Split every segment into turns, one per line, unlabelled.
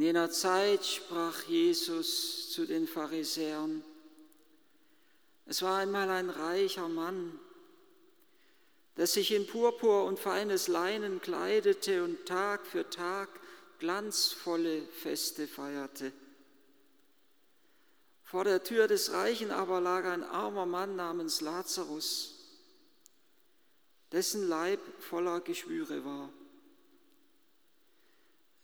In jener Zeit sprach Jesus zu den Pharisäern, es war einmal ein reicher Mann, der sich in Purpur und feines Leinen kleidete und Tag für Tag glanzvolle Feste feierte. Vor der Tür des Reichen aber lag ein armer Mann namens Lazarus, dessen Leib voller Geschwüre war.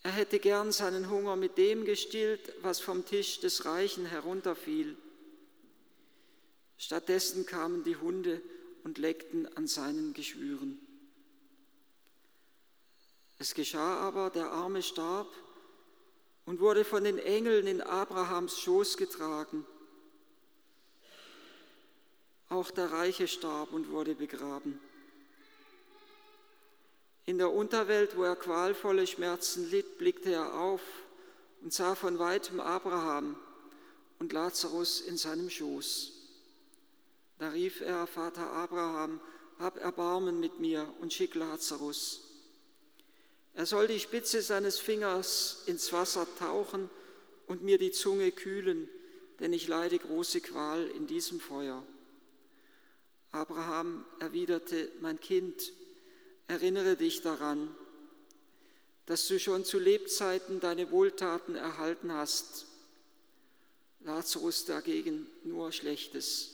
Er hätte gern seinen Hunger mit dem gestillt, was vom Tisch des Reichen herunterfiel. Stattdessen kamen die Hunde und leckten an seinen Geschwüren. Es geschah aber, der Arme starb und wurde von den Engeln in Abrahams Schoß getragen. Auch der Reiche starb und wurde begraben. In der Unterwelt, wo er qualvolle Schmerzen litt, blickte er auf und sah von weitem Abraham und Lazarus in seinem Schoß. Da rief er, Vater Abraham, hab Erbarmen mit mir und schick Lazarus. Er soll die Spitze seines Fingers ins Wasser tauchen und mir die Zunge kühlen, denn ich leide große Qual in diesem Feuer. Abraham erwiderte, mein Kind, erinnere dich daran, dass du schon zu Lebzeiten deine Wohltaten erhalten hast, Lazarus dagegen nur Schlechtes.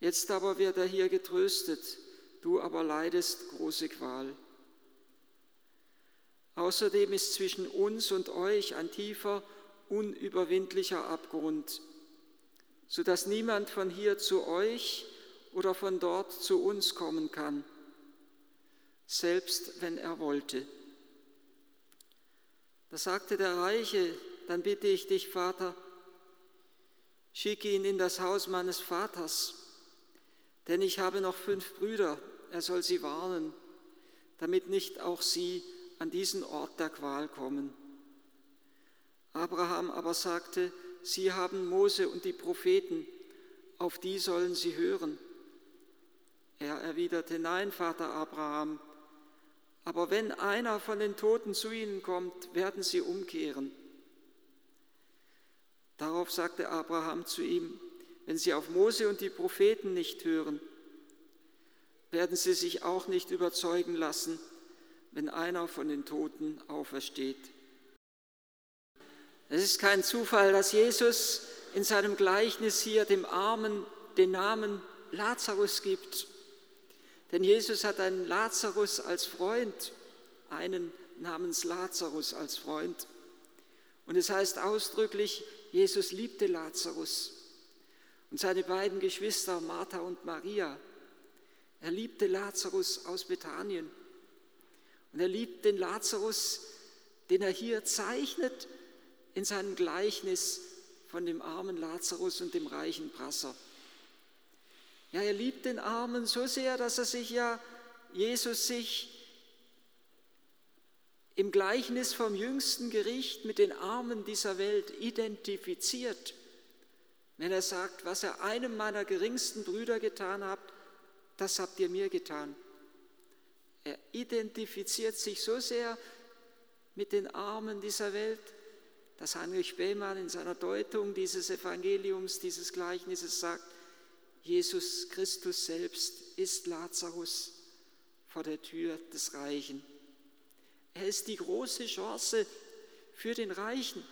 Jetzt aber wird er hier getröstet, du aber leidest große Qual. Außerdem ist zwischen uns und euch ein tiefer, unüberwindlicher Abgrund, sodass niemand von hier zu euch oder von dort zu uns kommen kann selbst wenn er wollte. Da sagte der Reiche, dann bitte ich dich, Vater, schicke ihn in das Haus meines Vaters, denn ich habe noch fünf Brüder, er soll sie warnen, damit nicht auch sie an diesen Ort der Qual kommen. Abraham aber sagte, sie haben Mose und die Propheten, auf die sollen sie hören. Er erwiderte, nein, Vater Abraham, aber wenn einer von den Toten zu ihnen kommt, werden sie umkehren. Darauf sagte Abraham zu ihm, wenn sie auf Mose und die Propheten nicht hören, werden sie sich auch nicht überzeugen lassen, wenn einer von den Toten aufersteht. Es ist kein Zufall, dass Jesus in seinem Gleichnis hier dem Armen den Namen Lazarus gibt. Denn Jesus hat einen Lazarus als Freund, einen namens Lazarus als Freund. Und es heißt ausdrücklich, Jesus liebte Lazarus und seine beiden Geschwister Martha und Maria. Er liebte Lazarus aus Bethanien. Und er liebt den Lazarus, den er hier zeichnet in seinem Gleichnis von dem armen Lazarus und dem reichen Prasser. Ja, er liebt den Armen so sehr, dass er sich ja, Jesus sich im Gleichnis vom jüngsten Gericht mit den Armen dieser Welt identifiziert. Wenn er sagt, was er einem meiner geringsten Brüder getan hat, das habt ihr mir getan. Er identifiziert sich so sehr mit den Armen dieser Welt, dass Heinrich Behmann in seiner Deutung dieses Evangeliums, dieses Gleichnisses sagt, Jesus Christus selbst ist Lazarus vor der Tür des Reichen. Er ist die große Chance für den Reichen.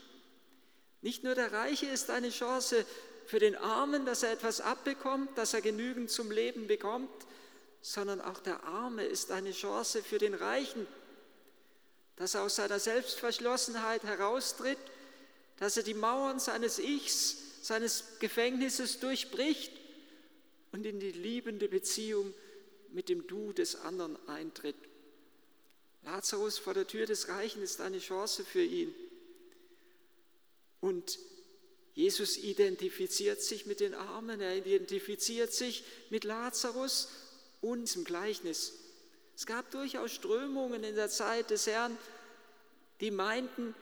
Nicht nur der Reiche ist eine Chance für den Armen, dass er etwas abbekommt, dass er genügend zum Leben bekommt, sondern auch der Arme ist eine Chance für den Reichen, dass er aus seiner Selbstverschlossenheit heraustritt, dass er die Mauern seines Ichs, seines Gefängnisses durchbricht und in die liebende Beziehung mit dem Du des anderen eintritt. Lazarus vor der Tür des Reichen ist eine Chance für ihn. Und Jesus identifiziert sich mit den Armen, er identifiziert sich mit Lazarus und diesem Gleichnis. Es gab durchaus Strömungen in der Zeit des Herrn, die meinten,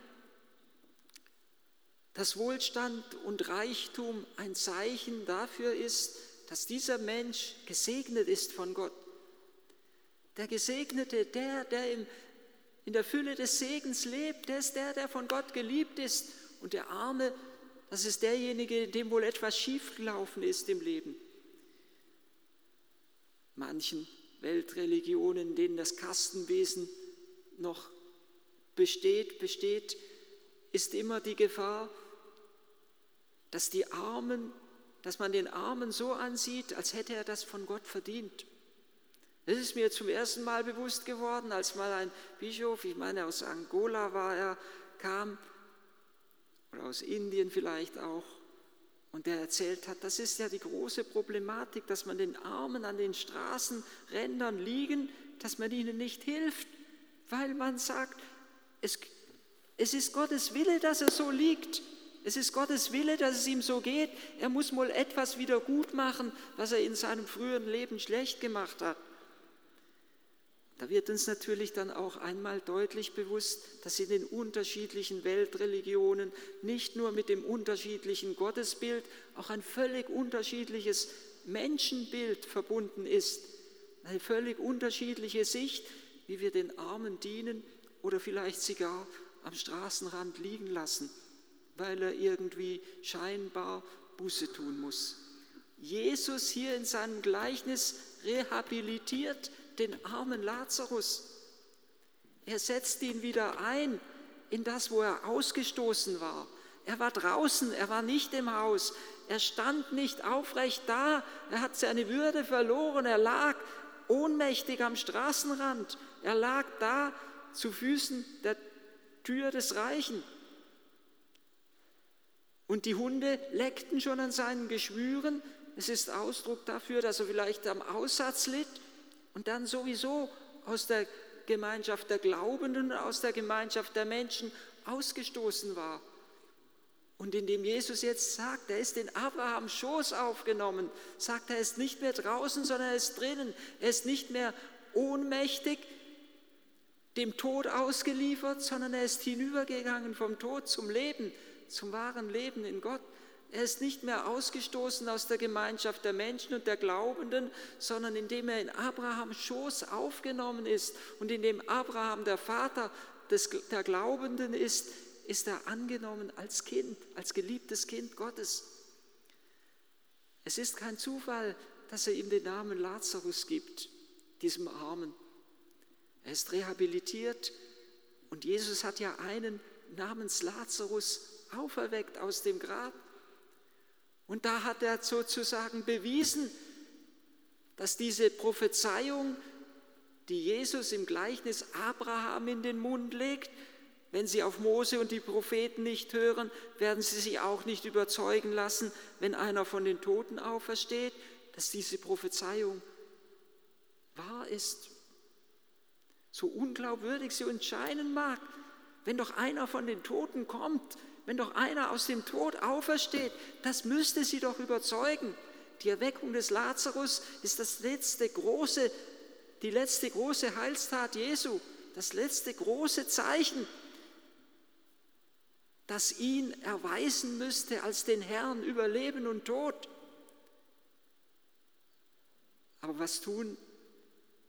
dass Wohlstand und Reichtum ein Zeichen dafür ist, dass dieser Mensch gesegnet ist von Gott. Der Gesegnete, der, der im in der Fülle des Segens lebt, der ist der, der von Gott geliebt ist. Und der Arme, das ist derjenige, dem wohl etwas schiefgelaufen ist im Leben. Manchen Weltreligionen, in denen das Kastenwesen noch besteht, besteht, ist immer die Gefahr, dass die Armen, dass man den Armen so ansieht, als hätte er das von Gott verdient. Das ist mir zum ersten Mal bewusst geworden, als mal ein Bischof, ich meine aus Angola war er, kam, oder aus Indien vielleicht auch, und der erzählt hat, das ist ja die große Problematik, dass man den Armen an den Straßenrändern liegen, dass man ihnen nicht hilft, weil man sagt, es, es ist Gottes Wille, dass er so liegt. Es ist Gottes Wille, dass es ihm so geht. Er muss wohl etwas wieder gut machen, was er in seinem früheren Leben schlecht gemacht hat. Da wird uns natürlich dann auch einmal deutlich bewusst, dass in den unterschiedlichen Weltreligionen nicht nur mit dem unterschiedlichen Gottesbild auch ein völlig unterschiedliches Menschenbild verbunden ist. Eine völlig unterschiedliche Sicht, wie wir den Armen dienen oder vielleicht sogar am Straßenrand liegen lassen, weil er irgendwie scheinbar Buße tun muss. Jesus hier in seinem Gleichnis rehabilitiert den armen Lazarus. Er setzt ihn wieder ein in das, wo er ausgestoßen war. Er war draußen, er war nicht im Haus, er stand nicht aufrecht da, er hat seine Würde verloren, er lag ohnmächtig am Straßenrand, er lag da zu Füßen der Tür des Reichen. Und die Hunde leckten schon an seinen Geschwüren. Es ist Ausdruck dafür, dass er vielleicht am Aussatz litt und dann sowieso aus der Gemeinschaft der Glaubenden, aus der Gemeinschaft der Menschen ausgestoßen war. Und indem Jesus jetzt sagt, er ist in Abrahams Schoß aufgenommen, sagt er, er ist nicht mehr draußen, sondern er ist drinnen. Er ist nicht mehr ohnmächtig, dem Tod ausgeliefert, sondern er ist hinübergegangen vom Tod zum Leben, zum wahren Leben in Gott. Er ist nicht mehr ausgestoßen aus der Gemeinschaft der Menschen und der Glaubenden, sondern indem er in Abrahams Schoß aufgenommen ist und indem Abraham der Vater des, der Glaubenden ist, ist er angenommen als Kind, als geliebtes Kind Gottes. Es ist kein Zufall, dass er ihm den Namen Lazarus gibt, diesem Armen. Er ist rehabilitiert und Jesus hat ja einen namens Lazarus auferweckt aus dem Grab. Und da hat er sozusagen bewiesen, dass diese Prophezeiung, die Jesus im Gleichnis Abraham in den Mund legt, wenn sie auf Mose und die Propheten nicht hören, werden sie sich auch nicht überzeugen lassen, wenn einer von den Toten aufersteht, dass diese Prophezeiung wahr ist. So unglaubwürdig sie uns scheinen mag, wenn doch einer von den Toten kommt, wenn doch einer aus dem Tod aufersteht, das müsste sie doch überzeugen. Die Erweckung des Lazarus ist das letzte große, die letzte große Heilstat Jesu, das letzte große Zeichen, das ihn erweisen müsste als den Herrn über Leben und Tod. Aber was tun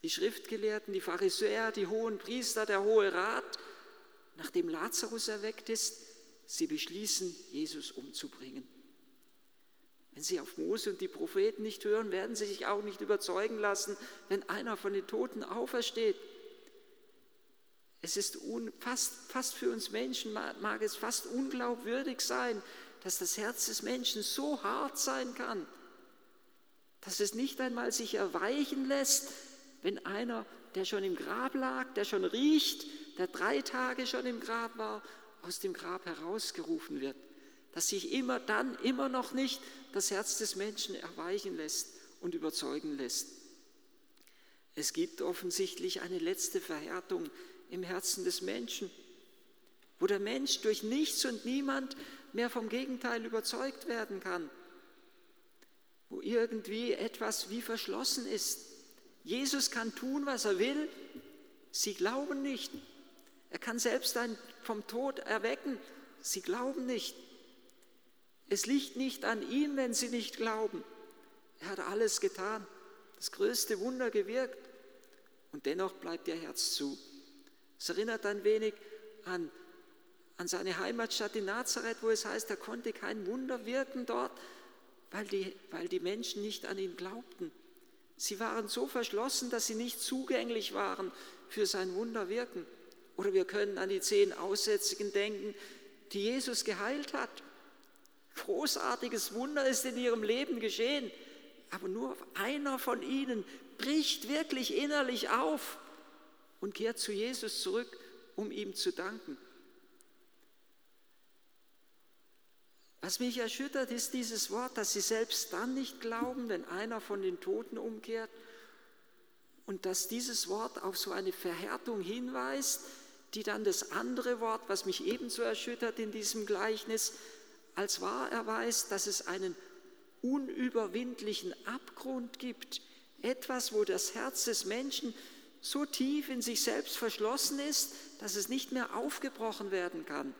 die Schriftgelehrten, die Pharisäer, die hohen Priester, der Hohe Rat, nachdem Lazarus erweckt ist? Sie beschließen, Jesus umzubringen. Wenn sie auf Mose und die Propheten nicht hören, werden sie sich auch nicht überzeugen lassen, wenn einer von den Toten aufersteht. Es ist fast, fast für uns Menschen, mag es fast unglaubwürdig sein, dass das Herz des Menschen so hart sein kann, dass es nicht einmal sich erweichen lässt, wenn einer, der schon im Grab lag, der schon riecht, der drei Tage schon im Grab war, aus dem Grab herausgerufen wird, dass sich immer dann immer noch nicht das Herz des Menschen erweichen lässt und überzeugen lässt. Es gibt offensichtlich eine letzte Verhärtung im Herzen des Menschen, wo der Mensch durch nichts und niemand mehr vom Gegenteil überzeugt werden kann, wo irgendwie etwas wie verschlossen ist. Jesus kann tun, was er will, sie glauben nicht. Er kann selbst einen vom Tod erwecken. Sie glauben nicht. Es liegt nicht an ihm, wenn sie nicht glauben. Er hat alles getan, das größte Wunder gewirkt. Und dennoch bleibt ihr Herz zu. Es erinnert ein wenig an, an seine Heimatstadt in Nazareth, wo es heißt, er konnte kein Wunder wirken dort, weil die, weil die Menschen nicht an ihn glaubten. Sie waren so verschlossen, dass sie nicht zugänglich waren für sein Wunderwirken. Oder wir können an die zehn Aussätzigen denken, die Jesus geheilt hat. Großartiges Wunder ist in ihrem Leben geschehen, aber nur einer von ihnen bricht wirklich innerlich auf und kehrt zu Jesus zurück, um ihm zu danken. Was mich erschüttert, ist dieses Wort, dass sie selbst dann nicht glauben, wenn einer von den Toten umkehrt und dass dieses Wort auf so eine Verhärtung hinweist, die dann das andere Wort, was mich ebenso erschüttert in diesem Gleichnis, als wahr erweist, dass es einen unüberwindlichen Abgrund gibt, etwas, wo das Herz des Menschen so tief in sich selbst verschlossen ist, dass es nicht mehr aufgebrochen werden kann.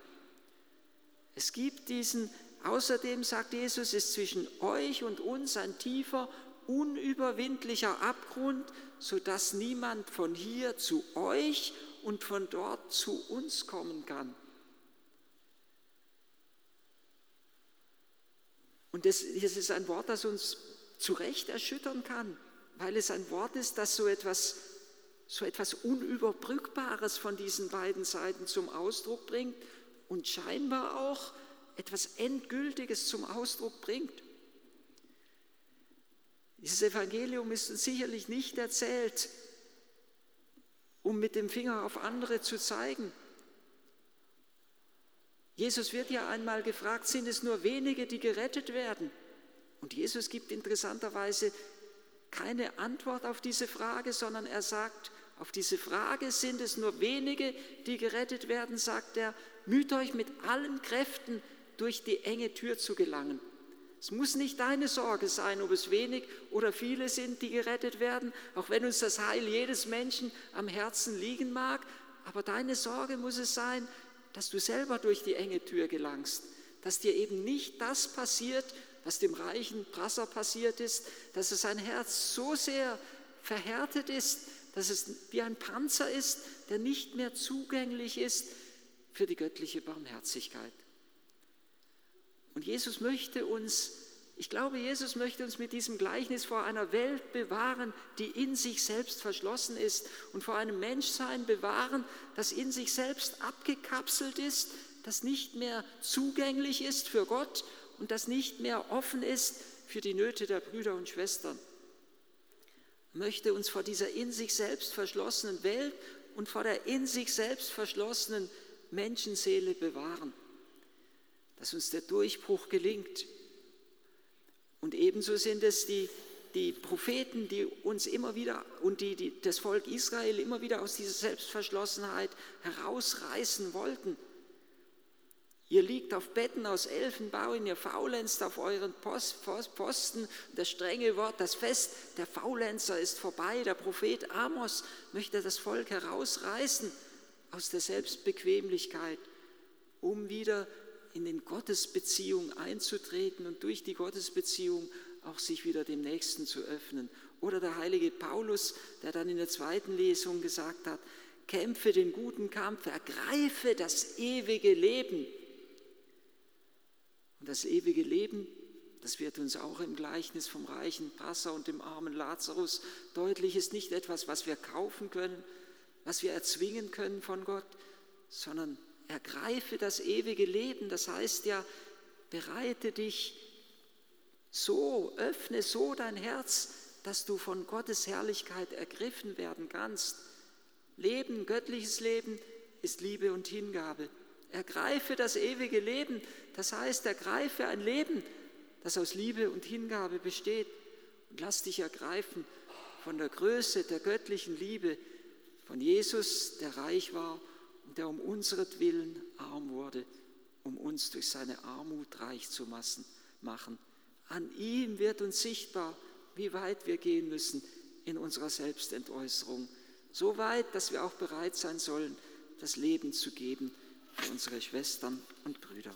Es gibt diesen Außerdem, sagt Jesus, ist zwischen euch und uns ein tiefer, unüberwindlicher Abgrund, sodass niemand von hier zu euch und von dort zu uns kommen kann. Und das, das ist ein Wort, das uns zu Recht erschüttern kann, weil es ein Wort ist, das so etwas, so etwas Unüberbrückbares von diesen beiden Seiten zum Ausdruck bringt und scheinbar auch etwas Endgültiges zum Ausdruck bringt. Dieses Evangelium ist uns sicherlich nicht erzählt, um mit dem Finger auf andere zu zeigen. Jesus wird ja einmal gefragt, sind es nur wenige, die gerettet werden? Und Jesus gibt interessanterweise keine Antwort auf diese Frage, sondern er sagt, auf diese Frage, sind es nur wenige, die gerettet werden, sagt er, müht euch mit allen Kräften durch die enge Tür zu gelangen. Es muss nicht deine Sorge sein, ob es wenig oder viele sind, die gerettet werden, auch wenn uns das Heil jedes Menschen am Herzen liegen mag. Aber deine Sorge muss es sein, dass du selber durch die enge Tür gelangst, dass dir eben nicht das passiert, was dem reichen Prasser passiert ist, dass es sein Herz so sehr verhärtet ist, dass es wie ein Panzer ist, der nicht mehr zugänglich ist für die göttliche Barmherzigkeit. Und Jesus möchte uns, ich glaube, Jesus möchte uns mit diesem Gleichnis vor einer Welt bewahren, die in sich selbst verschlossen ist und vor einem Menschsein bewahren, das in sich selbst abgekapselt ist, das nicht mehr zugänglich ist für Gott und das nicht mehr offen ist für die Nöte der Brüder und Schwestern. Er möchte uns vor dieser in sich selbst verschlossenen Welt und vor der in sich selbst verschlossenen Menschenseele bewahren dass uns der Durchbruch gelingt. Und ebenso sind es die, die Propheten, die uns immer wieder und die, die das Volk Israel immer wieder aus dieser Selbstverschlossenheit herausreißen wollten. Ihr liegt auf Betten aus Elfenbau, ihr faulenzt auf euren Posten. Das strenge Wort, das Fest der Faulenzer ist vorbei. Der Prophet Amos möchte das Volk herausreißen aus der Selbstbequemlichkeit, um wieder in den Gottesbeziehung einzutreten und durch die Gottesbeziehung auch sich wieder dem Nächsten zu öffnen. Oder der heilige Paulus, der dann in der zweiten Lesung gesagt hat, kämpfe den guten Kampf, ergreife das ewige Leben. Und das ewige Leben, das wird uns auch im Gleichnis vom reichen Passer und dem armen Lazarus deutlich, ist nicht etwas, was wir kaufen können, was wir erzwingen können von Gott, sondern Ergreife das ewige Leben. Das heißt ja, bereite dich so, öffne so dein Herz, dass du von Gottes Herrlichkeit ergriffen werden kannst. Leben, göttliches Leben ist Liebe und Hingabe. Ergreife das ewige Leben, das heißt, ergreife ein Leben, das aus Liebe und Hingabe besteht. Und lass dich ergreifen von der Größe der göttlichen Liebe, von Jesus, der reich war der um unseretwillen arm wurde, um uns durch seine Armut reich zu machen. An ihm wird uns sichtbar, wie weit wir gehen müssen in unserer Selbstentäußerung. So weit, dass wir auch bereit sein sollen, das Leben zu geben für unsere Schwestern und Brüder.